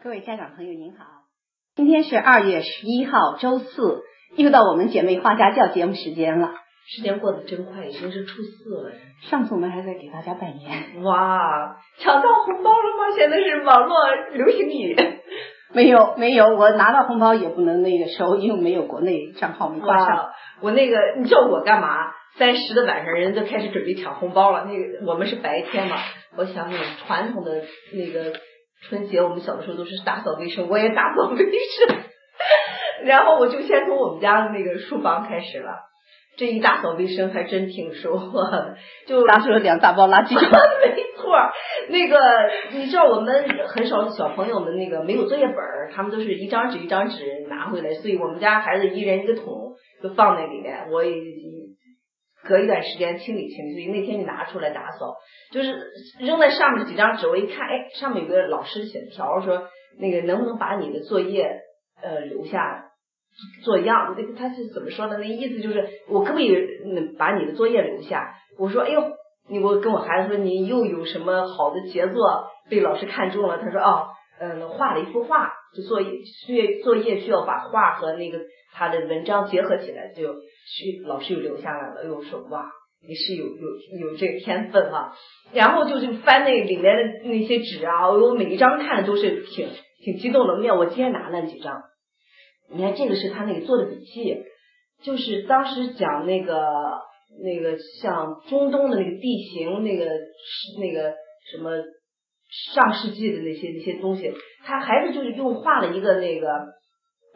各位家长朋友您好，今天是二月十一号周四，又到我们姐妹画家教节目时间了。时间过得真快，已经是初四了。上次我们还在给大家拜年，哇，抢到红包了吗？现在是网络流行语。没有没有，我拿到红包也不能那个收，因为没有国内账号没挂上。我那个，你叫我干嘛？三十的晚上，人都开始准备抢红包了。那个我们是白天嘛，我想想传统的那个春节，我们小的时候都是打扫卫生，我也打扫卫生。然后我就先从我们家的那个书房开始了。这一打扫卫生还真挺收获的，就拿出了两大包垃圾。没错，那个你知道我们很少小朋友们那个没有作业本儿，他们都是一张纸一张纸拿回来，所以我们家孩子一人一个桶，就放在里面。我也隔一段时间清理清理，所以那天你拿出来打扫，就是扔在上面几张纸，我一看，哎，上面有个老师写条，说那个能不能把你的作业呃留下。做样，那个他是怎么说的？那意思就是，我可不可以把你的作业留下？我说，哎呦，你我跟我孩子说，你又有什么好的杰作被老师看中了？他说，哦，嗯，画了一幅画，就作业需作业需要把画和那个他的文章结合起来，就需老师又留下来了。又，说哇，你是有有有这个天分哈。然后就就翻那里面的那些纸啊，我每一张看都是挺挺激动的。面我今天拿了几张。你看这个是他那个做的笔记，就是当时讲那个那个像中东的那个地形，那个那个什么上世纪的那些那些东西，他孩子就是用画了一个那个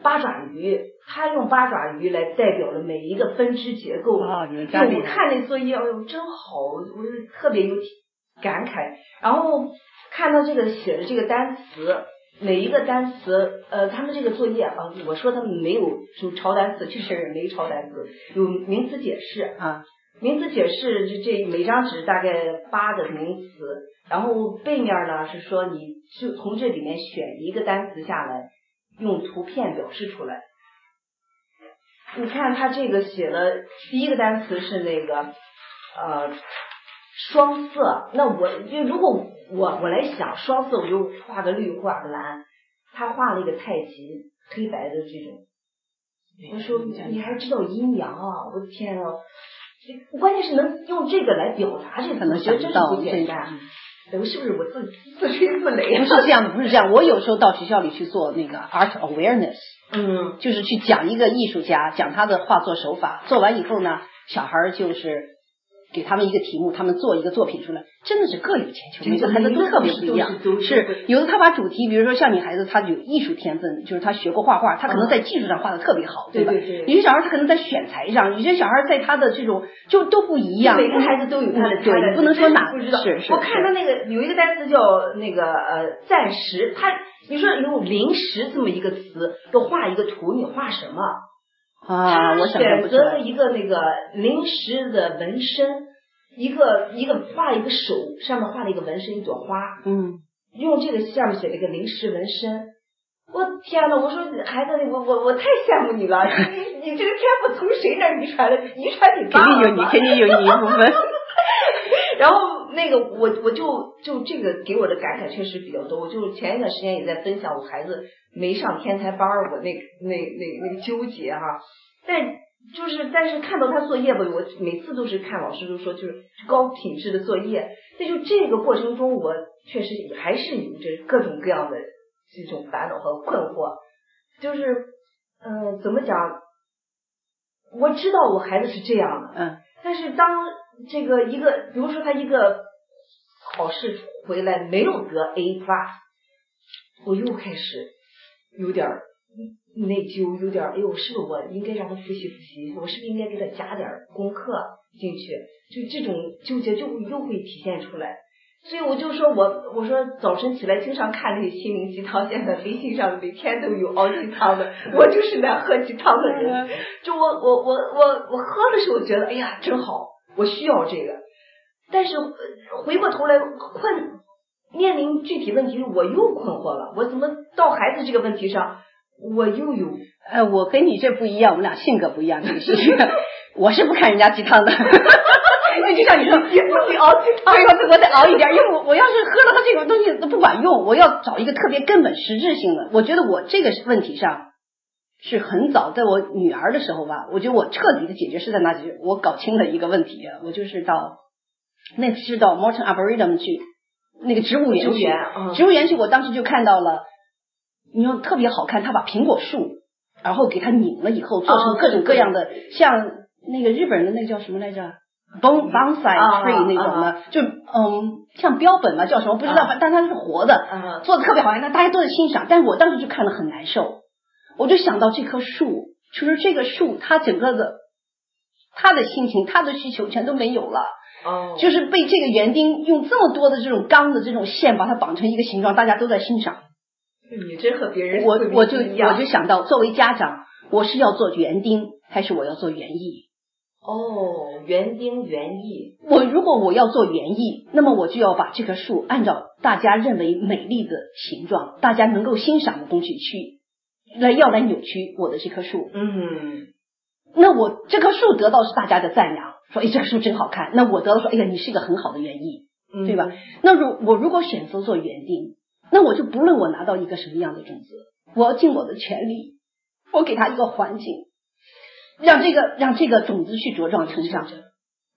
八爪鱼，他用八爪鱼来代表了每一个分支结构。啊，你们家我看那作业，哎呦，真好，我特别有感慨。然后看到这个写的这个单词。每一个单词，呃，他们这个作业啊，我说他们没有什么抄单词，确实没抄单词，有名词解释啊，名词解释这这每张纸大概八个名词，然后背面呢是说你就从这里面选一个单词下来，用图片表示出来。你看他这个写的第一个单词是那个呃。双色，那我就如果我我来想双色，我就画个绿，画个蓝。他画了一个太极，黑白的这种。我说你还知道阴阳啊？我的天啊！关键是能用这个来表达这个，我觉得真是不简单。我是不是我自自吹自擂？不是这样的，不是这样。我有时候到学校里去做那个 art awareness，嗯，就是去讲一个艺术家，讲他的画作手法。做完以后呢，小孩就是。给他们一个题目，他们做一个作品出来，真的是各有千秋，每个孩子都特别不一样。是有的他把主题，比如说像你孩子，他有艺术天分，就是他学过画画，他可能在技术上画的特别好，对吧？有些小孩他可能在选材上，有些小孩在他的这种就都不一样。每个孩子都有他的对，不能说哪不知道是是。我看他那个有一个单词叫那个呃暂时，他你说用临时这么一个词，要画一个图，你画什么？啊，我选择了一个那个临时的纹身，一个一个画一个手，上面画了一个纹身，一朵花。嗯，用这个上面写了一个临时纹身。我天呐，我说孩子，我我我太羡慕你了，你你这个天赋从谁那遗传的？遗传你爸。肯定有你，肯定有你一部分。然后那个我我就就这个给我的感慨确实比较多。我就前一段时间也在分享我孩子没上天才班儿，我那那那那个纠结哈。但就是，但是看到他作业吧，我每次都是看老师都说就是高品质的作业。那就这个过程中，我确实还是有着各种各样的这种烦恼和困惑。就是，嗯，怎么讲？我知道我孩子是这样的，嗯，但是当这个一个，比如说他一个考试回来没有得 A plus，我又开始有点内疚，有点哎呦，是不是我应该让他复习复习？我是不是应该给他加点功课进去？就这种纠结就会又会体现出来。所以我就说我我说早晨起来经常看那些心灵鸡汤，现在微信上每天都有熬鸡汤的，我就是那喝鸡汤的人。就我我我我我喝的时候觉得哎呀真好，我需要这个。但是回过头来困面临具体问题，我又困惑了。我怎么到孩子这个问题上？我又有，呃，我跟你这不一样，我们俩性格不一样。其实，我是不看人家鸡汤的。那就像你说，也不得熬鸡汤，对，我得熬一点，因为我我要是喝了它这种东西都不管用，我要找一个特别根本实质性的。我觉得我这个问题上是很早，在我女儿的时候吧，我觉得我彻底的解决是在哪解决？我搞清了一个问题，我就是到那次是到 Morton Arboretum 去那个植物园去，植物园去，我当时就看到了，你说特别好看，他把苹果树，然后给它拧了以后，做成各种各样的像。那个日本人的那个叫什么来着？bon bonsai tree 那种的，就嗯，像标本嘛，叫什么不知道，但它是活的，做的特别好看，那大家都在欣赏。但是我当时就看了很难受，我就想到这棵树，就是这个树，它整个的，它的心情，它的需求全都没有了，哦，就是被这个园丁用这么多的这种钢的这种线把它绑成一个形状，大家都在欣赏。你这和别人我我就我就想到，作为家长，我是要做园丁，还是我要做园艺？哦，园丁园艺。我如果我要做园艺，那么我就要把这棵树按照大家认为美丽的形状，大家能够欣赏的东西去来要来扭曲我的这棵树。嗯，那我这棵树得到是大家的赞扬，说哎这棵树真好看。那我得到说哎呀你是一个很好的园艺，对吧？那如我如果选择做园丁，那我就不论我拿到一个什么样的种子，我要尽我的全力，我给他一个环境。让这个让这个种子去茁壮成长，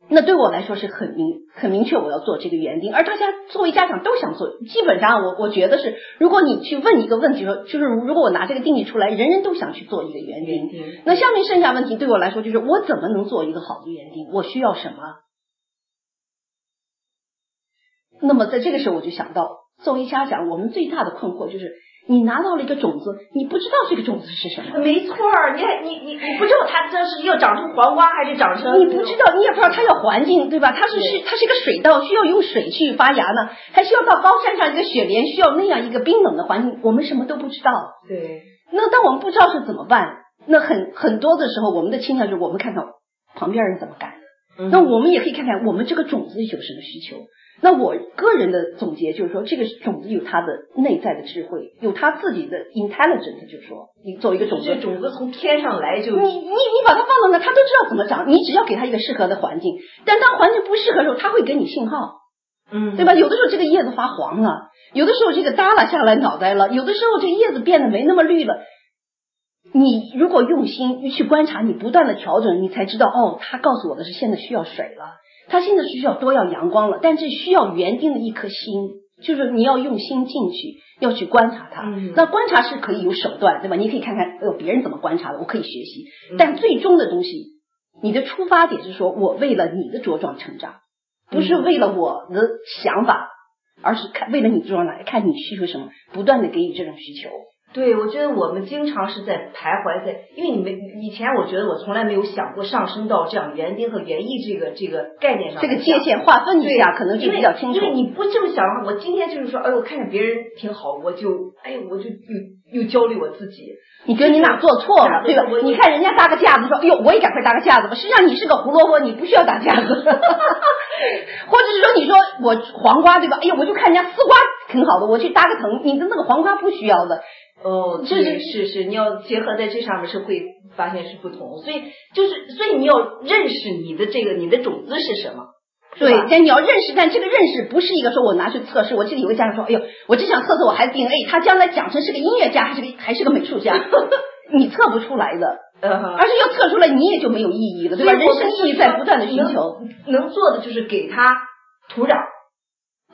那对我来说是很明很明确，我要做这个园丁。而大家作为家长都想做，基本上我我觉得是，如果你去问一个问题说，就是如果我拿这个定义出来，人人都想去做一个园丁。那下面剩下问题对我来说就是，我怎么能做一个好的园丁？我需要什么？那么在这个时候我就想到，作为家长，我们最大的困惑就是。你拿到了一个种子，你不知道这个种子是什么。没错儿，你你你你不知道它这是要长成黄瓜还是长成？你不知道，你也不知道它要环境，对吧？它是是它是一个水稻，需要用水去发芽呢，还需要到高山上一个雪莲，需要那样一个冰冷的环境，我们什么都不知道。对。那当我们不知道是怎么办？那很很多的时候，我们的倾向就是我们看看旁边人怎么干的，那我们也可以看看我们这个种子有什么需求。那我个人的总结就是说，这个种子有它的内在的智慧，有它自己的 intelligence，就是说，你作为一个种子，这种子从天上来就你你你把它放到那，它都知道怎么长，你只要给它一个适合的环境。但当环境不适合的时候，它会给你信号，嗯，对吧？有的时候这个叶子发黄了，有的时候这个耷拉下来脑袋了，有的时候这个叶子变得没那么绿了。你如果用心去观察，你不断的调整，你才知道哦，他告诉我的是现在需要水了。他现在是需要多要阳光了，但这需要园丁的一颗心，就是你要用心进去，要去观察它。那观察是可以有手段，对吧？你可以看看，哎呦，别人怎么观察的，我可以学习。但最终的东西，你的出发点是说我为了你的茁壮成长，不是为了我的想法，而是看为了你茁壮来看你需求什么，不断的给予这种需求。对，我觉得我们经常是在徘徊在，因为你们以前我觉得我从来没有想过上升到这样园丁和园艺这个这个概念上，这个界限划分一下可能就比较清楚。因为你不这么想的话，我今天就是说，哎呦，看见别人挺好，我就哎呦，我就又又焦虑我自己。你觉得你哪做错了，对吧？你看人家搭个架子，说，哎呦，我也赶快搭个架子吧。实际上你是个胡萝卜，你不需要搭架子。或者是说，你说我黄瓜，对吧？哎呦，我就看人家丝瓜挺好的，我去搭个藤。你的那个黄瓜不需要的。哦，这是是是，你要结合在这上面是会发现是不同，所以就是所以你要认识你的这个你的种子是什么，对，但你要认识，但这个认识不是一个说我拿去测试。我记得有个家长说，哎呦，我只想测测我孩子 DNA，他将来长成是个音乐家还是个还是个美术家，你测不出来的，而是要测出来你也就没有意义了，对吧？人生意义在不断的寻求，能做的就是给他土壤。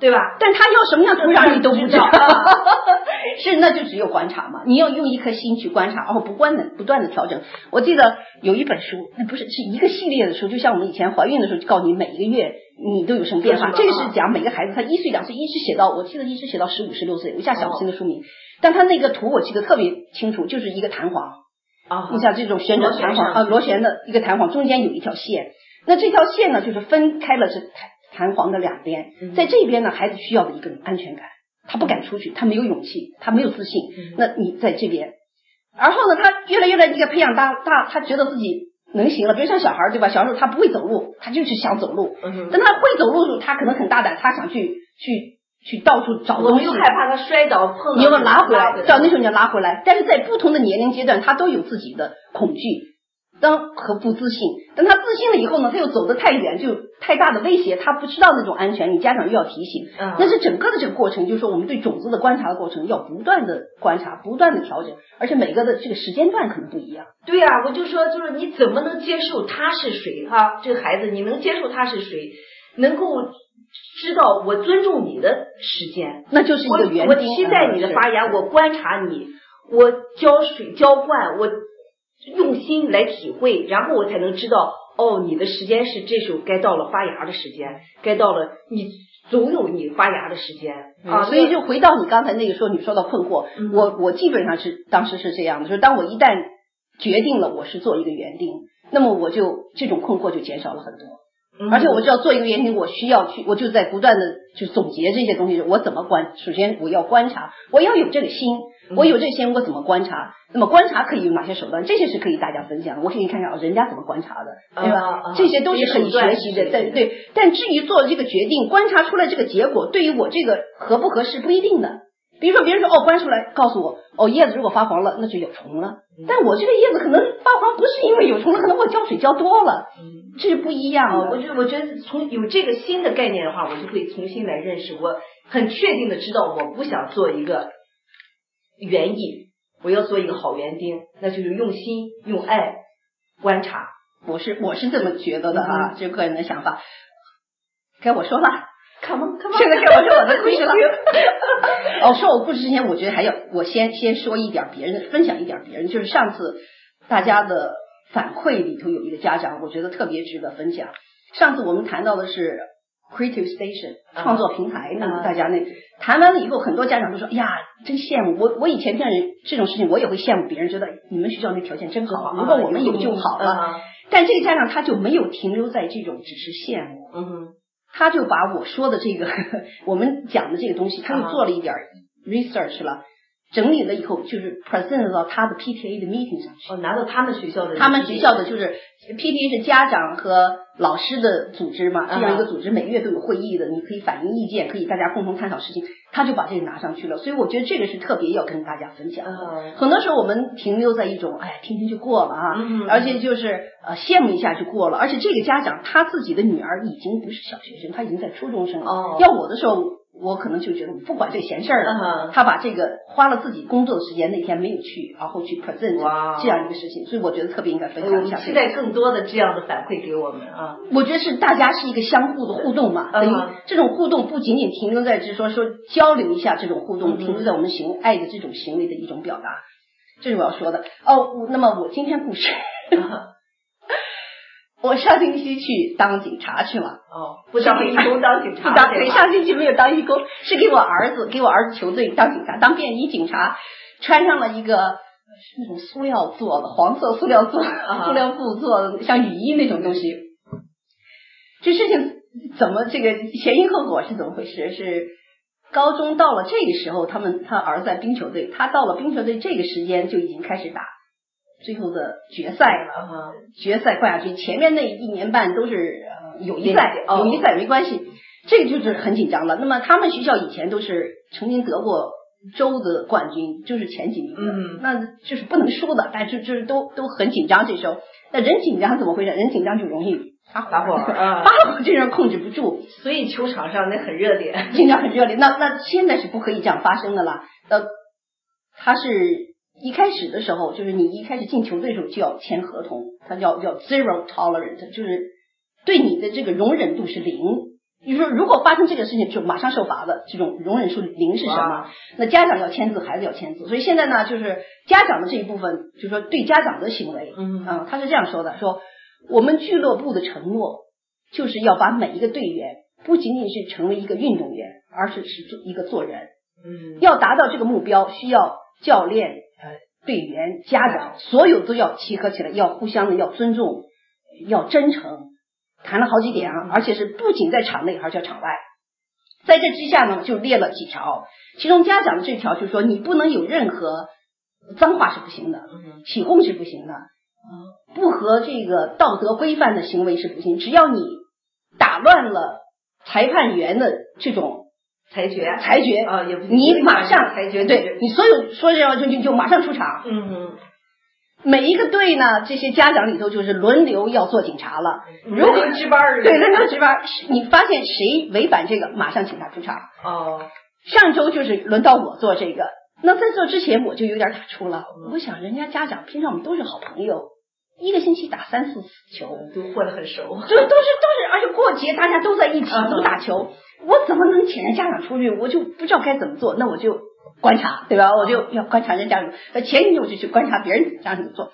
对吧？但他要什么样土壤你都不知道，是那就只有观察嘛。你要用一颗心去观察，然后不断的不断的调整。我记得有一本书，那不是是一个系列的书，就像我们以前怀孕的时候，就告诉你每一个月你都有什么变化。这个是讲每个孩子他一岁两岁一直写到，我记得一直写到十五十六岁，我一下想不清的书名。但他那个图我记得特别清楚，就是一个弹簧啊，你像这种旋转弹簧啊，螺旋的一个弹簧，中间有一条线，那这条线呢就是分开了是弹。簧的两边，在这边呢，孩子需要的一个安全感，他不敢出去，他没有勇气，他没有自信。那你在这边，然后呢，他越来越来一个培养大大，他觉得自己能行了。比如像小孩对吧？小时候他不会走路，他就是想走路。等他会走路的时候，他可能很大胆，他想去去去到处找东西。又害怕他摔倒碰。你要拉回来，到那时候你要拉回来。但是在不同的年龄阶段，他都有自己的恐惧。当和不自信，等他自信了以后呢，他又走得太远，就太大的威胁，他不知道那种安全，你家长又要提醒，嗯那是整个的这个过程，就是说我们对种子的观察的过程，要不断的观察，不断的调整，而且每个的这个时间段可能不一样。对呀，我就说，就是你怎么能接受他是谁哈？这个孩子，你能接受他是谁？能够。知道我尊重你的时间，那就是一个原我期待你的发芽，我观察你，我浇水浇灌，我用心来体会，然后我才能知道哦，你的时间是这时候该到了发芽的时间，该到了你总有你发芽的时间啊。所以就回到你刚才那个说你说到困惑，我我基本上是当时是这样的，就是当我一旦决定了我是做一个园丁，那么我就这种困惑就减少了很多。而且我知道做一个园丁，我需要去，我就在不断的去总结这些东西。我怎么观？首先我要观察，我要有这个心，我有这个心，我怎么观察？那么观察可以用哪些手段？这些是可以大家分享的。我可以看看人家怎么观察的，对吧？这些都是可以学习的。对对。但至于做这个决定，观察出来这个结果，对于我这个合不合适不一定的。比如说别人说哦，观出来告诉我哦，叶子如果发黄了，那就有虫了。但我这个叶子可能发黄不是因为有虫了，可能我浇水浇多了。这是不一样的。我觉我觉得从有这个新的概念的话，我就会重新来认识。我很确定的知道，我不想做一个园艺，我要做一个好园丁，那就是用心用爱观察。我是我是这么觉得的啊，这个人的想法。该我说了，come on come on，现在该我说我的故事了。哦，说我故事之前，我觉得还要我先先说一点别人，分享一点别人，就是上次大家的。反馈里头有一个家长，我觉得特别值得分享。上次我们谈到的是 Creative Station 创作平台，那么大家那谈完了以后，很多家长都说：“呀，真羡慕我！我以前这样这种事情，我也会羡慕别人，觉得你们学校那条件真好，如果我们有就好了。”但这个家长他就没有停留在这种只是羡慕，嗯，他就把我说的这个 我们讲的这个东西，他又做了一点 research 了。整理了以后，就是 present 到他的 PTA 的 meeting 上去。哦，拿到他们学校的。他们学校的就是 PTA 是家长和老师的组织嘛，这样一个组织每月都有会议的，你可以反映意见，可以大家共同探讨事情。他就把这个拿上去了，所以我觉得这个是特别要跟大家分享的。很多时候我们停留在一种哎，听听就过了啊，而且就是呃羡慕一下就过了。而且这个家长他自己的女儿已经不是小学生，他已经在初中生了。要我的时候。我可能就觉得不管这闲事儿了，他把这个花了自己工作的时间，那天没有去，然后去 present 这样一个事情，所以我觉得特别应该分享一下。期待更多的这样的反馈给我们啊！我觉得是大家是一个相互的互动嘛，等于这种互动不仅仅停留在就是说说交流一下这种互动，停留在我们行爱的这种行为的一种表达，这是我要说的哦。那么我今天故事。我上星期去当警察去了。哦，不当义工当警察。不当对，上星期没有当义工，是给我儿子给我儿子球队当警察，当便衣警察，穿上了一个是那种塑料做的黄色塑料做塑料布做的像雨衣那种东西。这事情怎么这个前因后果是怎么回事？是高中到了这个时候，他们他儿子在冰球队，他到了冰球队这个时间就已经开始打。最后的决赛了，决赛冠亚军，前面那一年半都是友谊赛，友谊赛没关系，这个就是很紧张了。那么他们学校以前都是曾经得过州的冠军，就是前几名的，那就是不能输的，但就就是都都很紧张。这时候，那人紧张怎么回事？人紧张就容易发发火，发火 这人控制不住，所以球场上那很热烈，紧张很热烈。那那现在是不可以这样发生的了。呃，他是。一开始的时候，就是你一开始进球队的时候就要签合同，它叫叫 zero tolerant，就是对你的这个容忍度是零。就是说，如果发生这个事情，就马上受罚的这种容忍数零是什么？那家长要签字，孩子要签字。所以现在呢，就是家长的这一部分，就是说对家长的行为，嗯，啊，他是这样说的：说我们俱乐部的承诺就是要把每一个队员不仅仅是成为一个运动员，而是是做一个做人。嗯，要达到这个目标，需要教练。队员、家长，所有都要契合起来，要互相的要尊重，要真诚。谈了好几点啊，而且是不仅在场内，而且场外。在这之下呢，就列了几条。其中家长的这条就是说，你不能有任何脏话是不行的，起哄是不行的，不合这个道德规范的行为是不行。只要你打乱了裁判员的这种。裁决，裁决啊，也不你马上裁决，对你所有说这样就就就马上出场。嗯嗯。每一个队呢，这些家长里头就是轮流要做警察了，如果值班对，轮流值班。你发现谁违反这个，马上请他出场。哦，上周就是轮到我做这个，那在做之前我就有点打怵了。我想人家家长平常我们都是好朋友，一个星期打三四次球，都混得很熟，就都是都是，而且过节大家都在一起都打球，我怎么能请人家长出去？我就不知道该怎么做，那我就。观察对吧？我就要观察人家长。那前一天我就去观察别人家长怎么做。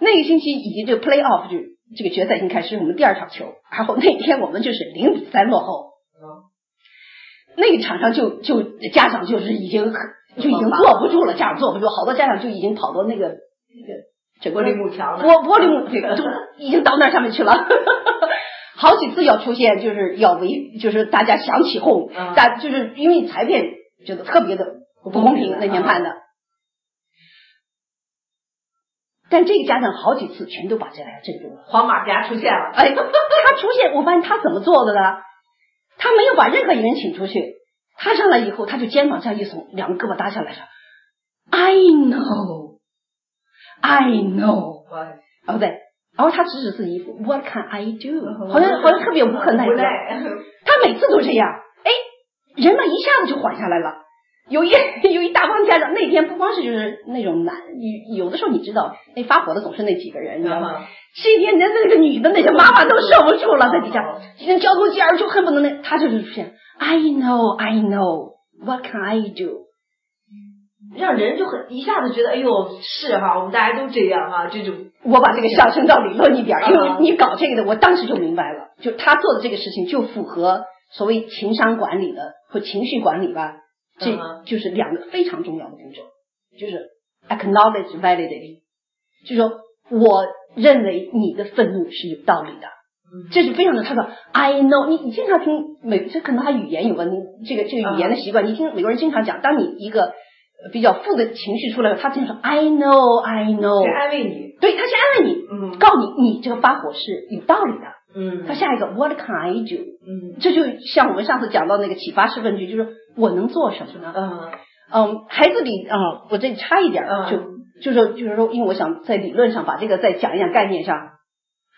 那个星期已经这个 play off 就这个决赛已经开始，我们第二场球，然后那天我们就是零比三落后。那个场上就就家长就是已经就已经坐不住了，家长坐不住，好多家长就已经跑到那个那个整个玻璃幕墙玻玻璃幕这个都已经到那上面去了。好几次要出现，就是要围，就是大家想起哄，大就是因为裁判觉得特别的。不公平，那天判的，但这个家长好几次全都把这俩镇住了。黄马甲出现了，哎，他出现，我发现他怎么做的呢？他没有把任何一个人请出去，他上来以后，他就肩膀这样一耸，两个胳膊搭下来说：“I know, I know。”哦对，然后他指指自己衣服，“What can I do？” 好像好像特别无可奈何。他每次都这样，哎，人们一下子就缓下来了。有一 有一大帮家长，那天不光是就是那种男，有有的时候你知道，那发火的总是那几个人，你知道吗？这一天连那个女的那些妈妈都受不住了，在底下，今天交头接耳就恨不得那，他就是出现，I know, I know, what can I do？让人就很一下子觉得，哎呦，是哈，我们大家都这样哈，这种。我把这个上升到理论一点，因为你搞这个的，我当时就明白了，就他做的这个事情就符合所谓情商管理的和情绪管理吧。这就是两个非常重要的步骤，就是 acknowledge validity，就是说我认为你的愤怒是有道理的，这是非常的。他说 I know，你你经常听美，这可能他语言有问题，这个这个语言的习惯，你听美国人经常讲，当你一个比较负的情绪出来了，他经常说 I know，I know，安慰你，对他先安慰你，嗯，告诉你你这个发火是有道理的，嗯，他下一个 What can I do？嗯，这就像我们上次讲到那个启发式问句，就是。我能做什么呢？嗯嗯，孩子里啊，我这里差一点，就就是说就是说，因为我想在理论上把这个再讲一讲概念上。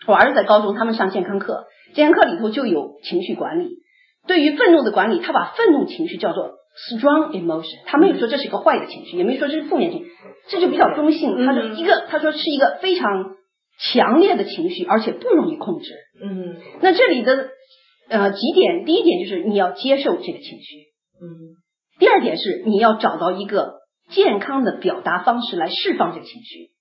我儿子在高中，他们上健康课，健康课里头就有情绪管理。对于愤怒的管理，他把愤怒情绪叫做 strong emotion，他没有说这是一个坏的情绪，也没说这是负面情绪，这就比较中性。他说一个，他说是一个非常强烈的情绪，而且不容易控制。嗯，那这里的呃几点，第一点就是你要接受这个情绪。嗯，第二点是你要找到一个健康的表达方式来释放这个情绪。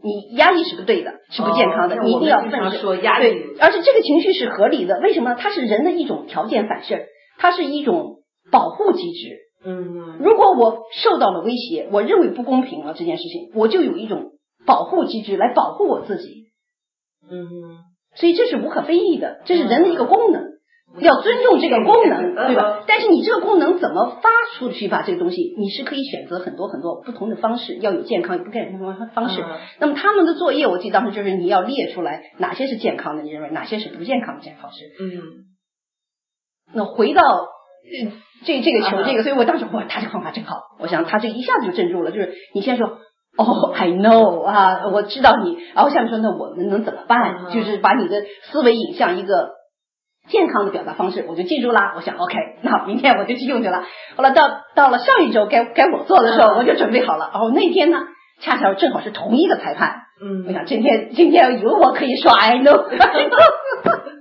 你压抑是不对的，是不健康的。你一定要愤说压抑，对，而且这个情绪是合理的。为什么？它是人的一种条件反射，它是一种保护机制。嗯，如果我受到了威胁，我认为不公平了这件事情，我就有一种保护机制来保护我自己。嗯，所以这是无可非议的，这是人的一个功能。要尊重这个功能，对吧？但是你这个功能怎么发出去吧？这个东西你是可以选择很多很多不同的方式，要有健康，也不健康的方式。那么他们的作业，我记得当时就是你要列出来哪些是健康的，你认为哪些是不健康的健康方式。嗯。那回到这这个球这个，所以我当时哇，他这个方法真好。我想他这一下子就镇住了，就是你先说哦，I know 啊，我知道你，然后下面说那我们能怎么办？就是把你的思维引向一个。健康的表达方式，我就记住啦。我想，OK，那明天我就去用去了。后来到到了上一周该该我做的时候，我就准备好了。然后那天呢，恰巧正好是同一个裁判。嗯，我想今天今天有我可以说 I know。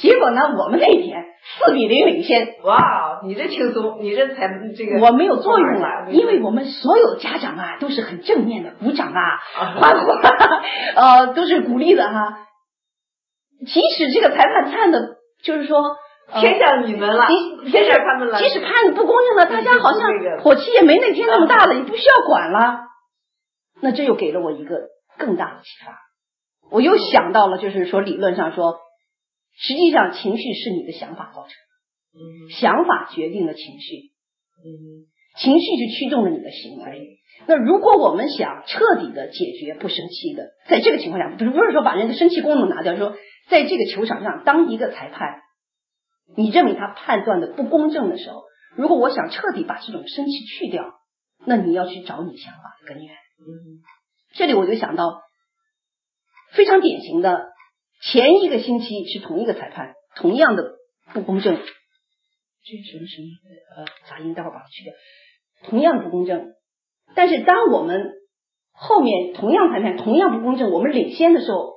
结果呢，我们那天四比零领先。哇，你这轻松，你这才这个我没有作用了，因为我们所有家长啊都是很正面的，鼓掌啊，欢呼，呃，都是鼓励的哈。即使这个裁判判的，就是说偏向你们了，偏向他们了。即使判的不公正了，大家好像火气也没那天那么大了，也不需要管了。那这又给了我一个更大的启发。我又想到了，就是说理论上说，实际上情绪是你的想法造成的，想法决定了情绪，情绪就驱动了你的行为。那如果我们想彻底的解决不生气的，在这个情况下，不是不是说把人的生气功能拿掉，说。在这个球场上，当一个裁判，你认为他判断的不公正的时候，如果我想彻底把这种生气去掉，那你要去找你想法的根源。嗯，这里我就想到非常典型的，前一个星期是同一个裁判，同样的不公正。这是什么什么？呃，杂音，待会儿把它去掉。同样的不公正，但是当我们后面同样裁判同样不公正，我们领先的时候，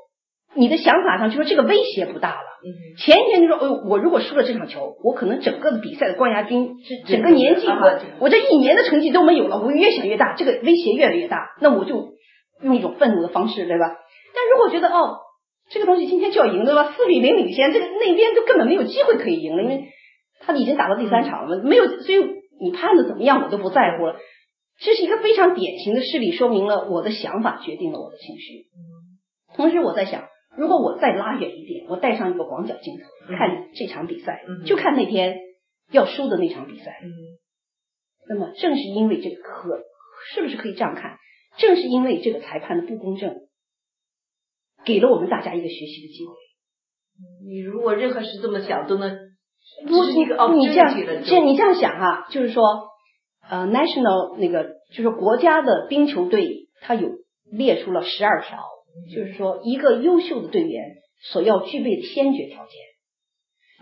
你的想法上就说这个威胁不大了。前一天就说，哎，我如果输了这场球，我可能整个的比赛的冠亚军，这整个年纪，我我这一年的成绩都没有了，我越想越大，这个威胁越来越大，那我就用一种愤怒的方式，对吧？但如果觉得哦，这个东西今天就要赢，对吧？四比零领先，这个那边都根本没有机会可以赢了，因为他已经打到第三场了，没有，所以你判的怎么样我都不在乎了。这是一个非常典型的事例，说明了我的想法决定了我的情绪。同时我在想。如果我再拉远一点，我带上一个广角镜头看这场比赛，就看那天要输的那场比赛。那么正是因为这个可是不是可以这样看？正是因为这个裁判的不公正，给了我们大家一个学习的机会。你如果任何事这么想，都能不是一个哦，你这样，这你这样想哈，就是说，呃，national 那个就是国家的冰球队，它有列出了十二条。就是说，一个优秀的队员所要具备的先决条件，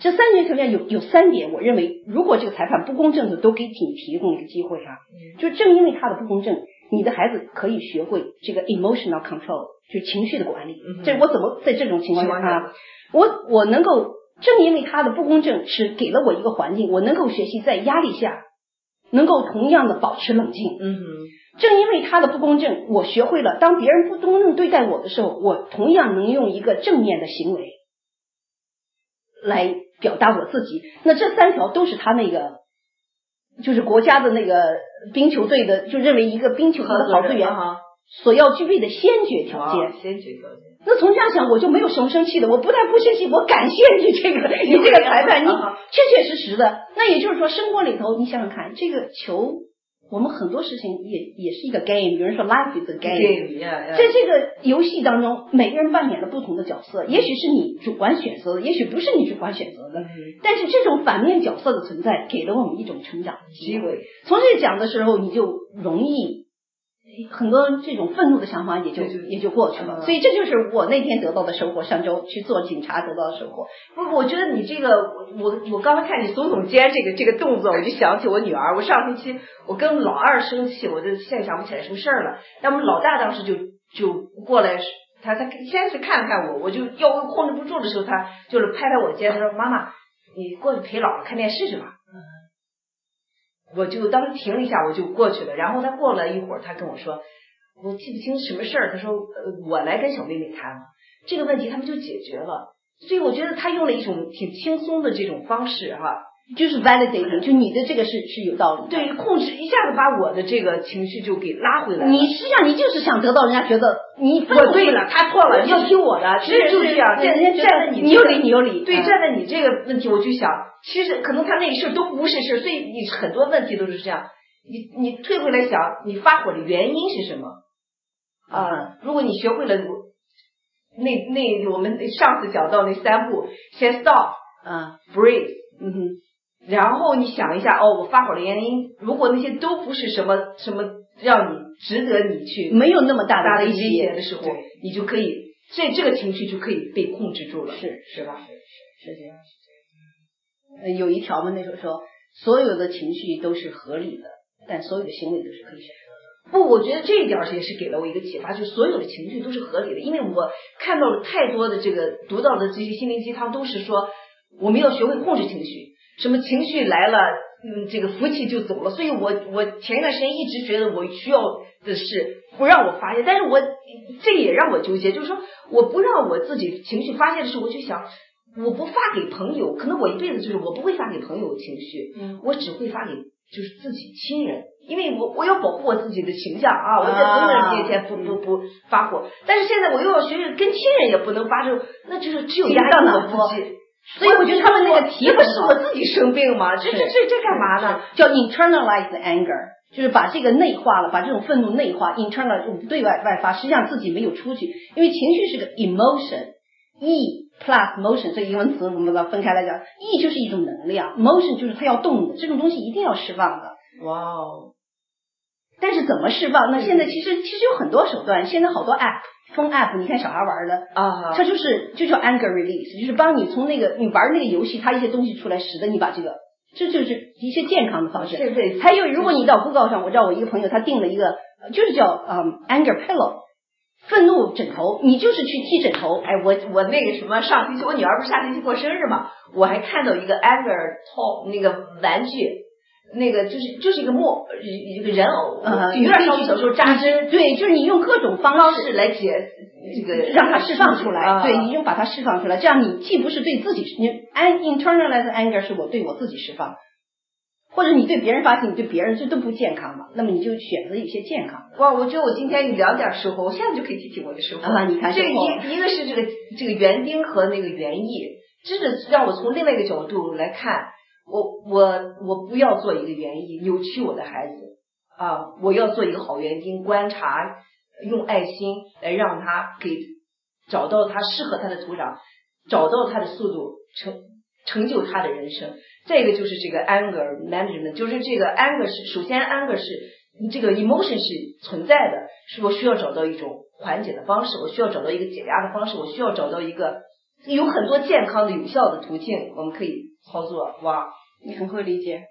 这三决条件有有三点，我认为如果这个裁判不公正的都给你提供一个机会哈，就正因为他的不公正，你的孩子可以学会这个 emotional control，就是情绪的管理。这我怎么在这种情况下，我我能够正因为他的不公正是给了我一个环境，我能够学习在压力下能够同样的保持冷静。嗯哼。正因为他的不公正，我学会了当别人不公正对待我的时候，我同样能用一个正面的行为来表达我自己。那这三条都是他那个，就是国家的那个冰球队的，就认为一个冰球队的好队员所要具备的先决条件。先决条件。那从这样想，我就没有什么生气的。我不但不生气，我感谢 你这个你这个裁判，你 确确实实的。那也就是说，生活里头，你想想看，这个球。我们很多事情也也是一个 game，有人说 life is a game，在这个游戏当中，每个人扮演了不同的角色，也许是你主观选择的，也许不是你主观选择的，但是这种反面角色的存在，给了我们一种成长的机会。从这讲的时候，你就容易。很多这种愤怒的想法也就也就过去了，所以这就是我那天得到的收获。上周去做警察得到的收获。不，我觉得你这个，我我刚才看你耸耸肩这个这个动作，我就想起我女儿。我上星期我跟老二生气，我就现在想不起来什么事儿了。那我们老大当时就就过来，他他先是看了看我，我就要控制不住的时候，他就是拍拍我肩，他说：“妈妈，你过去陪姥姥看电视去吧。”我就当时停了一下，我就过去了。然后他过了一会儿，他跟我说：“我记不清什么事儿。”他说：“呃，我来跟小妹妹谈这个问题，他们就解决了。”所以我觉得他用了一种挺轻松的这种方式，哈，就是 validating，就你的这个是是有道理。对，控制一下子把我的这个情绪就给拉回来。你实际上你就是想得到人家觉得你我对了，他错了，要听我的。其实就是这样，站站在你你有理，你有理。对，站在你这个问题，我就想。其实可能他那事都不是事，所以你很多问题都是这样。你你退回来想，你发火的原因是什么？啊，如果你学会了那那我们上次讲到那三步，先 stop，嗯，breathe，嗯哼，然后你想一下，哦，我发火的原因，如果那些都不是什么什么让你值得你去没有那么大的威胁的时候，你就可以这这个情绪就可以被控制住了，是是吧？是是这样。呃，有一条嘛，那时候说，所有的情绪都是合理的，但所有的行为都是可以选择的。不，我觉得这一点也是给了我一个启发，就所有的情绪都是合理的，因为我看到了太多的这个读到的这些心灵鸡汤，都是说我们要学会控制情绪，什么情绪来了，嗯，这个福气就走了。所以我我前一段时间一直觉得我需要的是不让我发泄，但是我这也让我纠结，就是说我不让我自己情绪发泄的时候，我就想。我不发给朋友，可能我一辈子就是我不会发给朋友情绪，嗯，我只会发给就是自己亲人，因为我我要保护我自己的形象啊，我在朋友面前不不不发火，但是现在我又要学着跟亲人也不能发这种，那就是只有压抑我自己，所以我觉得他们那个题不是我自己生病吗？这这这这干嘛呢？叫 internalize anger，就是把这个内化了，把这种愤怒内化，internal 对外外发，实际上自己没有出去，因为情绪是个 emotion，e。Plus motion 这英文词我们把它分开来讲，E 就是一种能量，motion 就是它要动的，这种东西一定要释放的。哇哦！但是怎么释放？那现在其实其实有很多手段，现在好多 app。风 app，你看小孩玩的啊，它就是就叫 anger release，就是帮你从那个你玩那个游戏，它一些东西出来，使得你把这个，这就是一些健康的方式。对对。还有，如果你到 Google 上，我知道我一个朋友他订了一个，就是叫嗯 anger pillow，愤怒枕头，你就是去踢枕头。哎，我我那个什么，上星期我女儿不是下星期过生日嘛，我还看到一个 anger toy 那个玩具。那个就是就是一个木一个人偶，就有点像小时候扎针。对，就是你用各种方式来解这个，让它释放出来。对，你就把它释放出来，这样你既不是对自己，你 an internalized anger 是我对我自己释放，或者你对别人发泄，你对别人这都不健康嘛。那么你就选择一些健康。哇，我觉得我今天有两点收获，我现在就可以提起我的收获。啊，你看，这一一个是这个这个园丁和那个园艺，真的让我从另外一个角度来看。我我我不要做一个园艺扭曲我的孩子啊！我要做一个好园丁，观察，用爱心来让他给找到他适合他的土壤，找到他的速度，成成就他的人生。再一个就是这个 anger management，就是这个 anger 是首先 anger 是这个 emotion 是存在的，是我需要找到一种缓解的方式，我需要找到一个解压的方式，我需要找到一个有很多健康的有效的途径，我们可以。操作哇，你很会理解。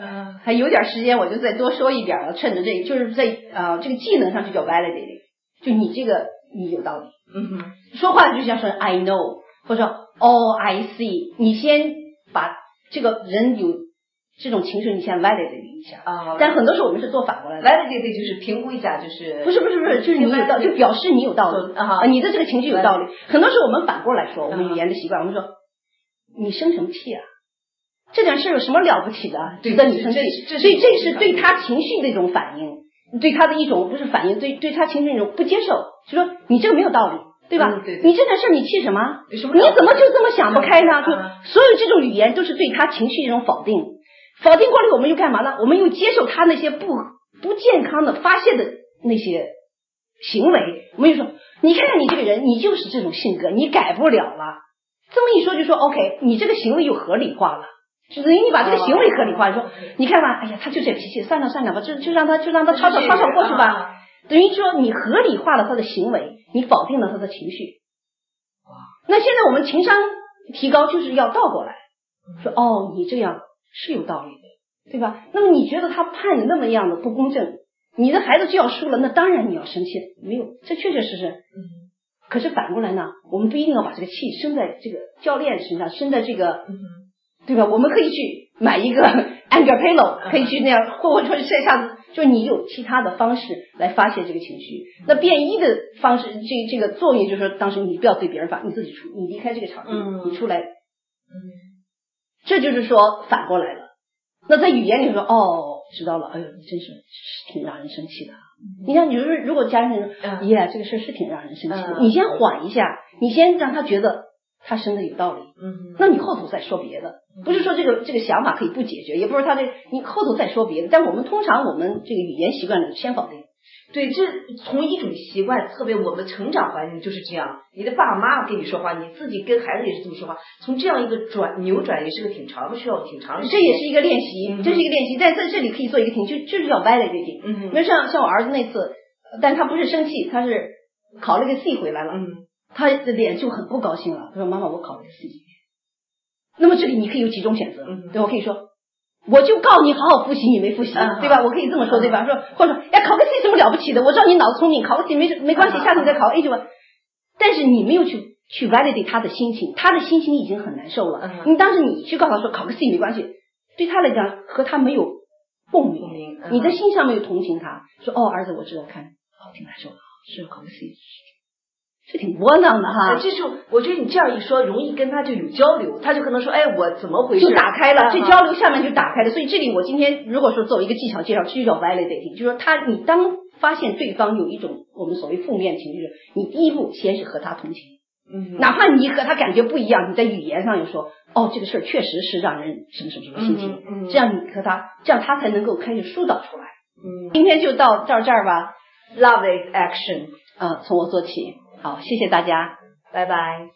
嗯，还有点时间，我就再多说一点了。趁着这，就是在呃这个技能上就叫 validating，就你这个你有道理。嗯哼，说话就像说 I know，或者说 Oh I see。你先把这个人有这种情绪，你先 validate 一下啊。但很多时候我们是做反过来的，validate 就是评估一下，就是不是不是不是，就是你有道，就表示你有道理啊，你的这个情绪有道理。很多时候我们反过来说，我们语言的习惯，我们说。你生什么气啊？这点事有什么了不起的？值得你生气？所以这是对他情绪的一种反应，对他的一种不是反应，对对他情绪一种不接受，就说你这个没有道理，对吧？你这点事你气什么？你怎么就这么想不开呢？就所有这种语言都是对他情绪一种否定，否定过来我们又干嘛呢？我们又接受他那些不不健康的发泄的那些行为，我们就说你看看你这个人，你就是这种性格，你改不了了。这么一说，就说 OK，你这个行为又合理化了，就等于你把这个行为合理化，说你看吧，哎呀，他就这脾气，算了算了吧，就就让他就让他吵吵吵吵过去吧。等于说你合理化了他的行为，你否定了他的情绪。那现在我们情商提高就是要倒过来，说哦，你这样是有道理的，对吧？那么你觉得他判的那么样的不公正，你的孩子就要输了，那当然你要生气，没有，这确确实实。可是反过来呢，我们不一定要把这个气生在这个教练身上，生在这个，对吧？我们可以去买一个 anger pillow，可以去那样，或者说是一下子，就你有其他的方式来发泄这个情绪。那变一的方式，这这个作用就是说，当时你不要对别人发，你自己出，你离开这个场地，你出来，嗯，这就是说反过来了。那在语言里说，哦，知道了，哎呦，你真是挺让人生气的。你像，你说如果家人说，耶，这个事是挺让人生气的，你先缓一下，你先让他觉得他生的有道理，嗯，那你后头再说别的，不是说这个这个想法可以不解决，也不是他这你后头再说别的，但我们通常我们这个语言习惯里先否定。对，这从一种习惯，特别我们成长环境就是这样。你的爸爸妈妈跟你说话，你自己跟孩子也是这么说话。从这样一个转扭转，也是个挺长的，需要挺长。这也是一个练习，这是一个练习，在在这里可以做一个挺，就就是叫 validating。嗯，那像像我儿子那次，但他不是生气，他是考了个 C 回来了。嗯，他的脸就很不高兴了。他说：“妈妈，我考了个 C。”那么这里你可以有几种选择，对我可以说。我就告你好好复习，你没复习，对吧？我可以这么说，对吧？说或者说，哎，考个 C 什么了不起的？我知道你脑子聪明，考个 C 没没关系，下次你再考 A 就完。但是你没有去去 validate 他的心情，他的心情已经很难受了。你当时你去告诉他说考个 C 没关系，对他来讲和他没有共鸣，你的心上没有同情他，说哦，儿子，我知道，看好挺难受的，是考个 C。是挺窝囊的哈，这就我觉得你这样一说，容易跟他就有交流，他就可能说，哎，我怎么回事？就打开了，这交流下面就打开了。所以这里我今天如果说作为一个技巧介绍，这就叫 validating，就是说他你当发现对方有一种我们所谓负面情绪，你第一步先是和他同情，嗯，哪怕你和他感觉不一样，你在语言上又说，哦，这个事儿确实是让人什么什么什么心情，嗯，这样你和他，这样他才能够开始疏导出来。嗯，今天就到到这儿吧，love is action，啊，从我做起。好，谢谢大家，拜拜。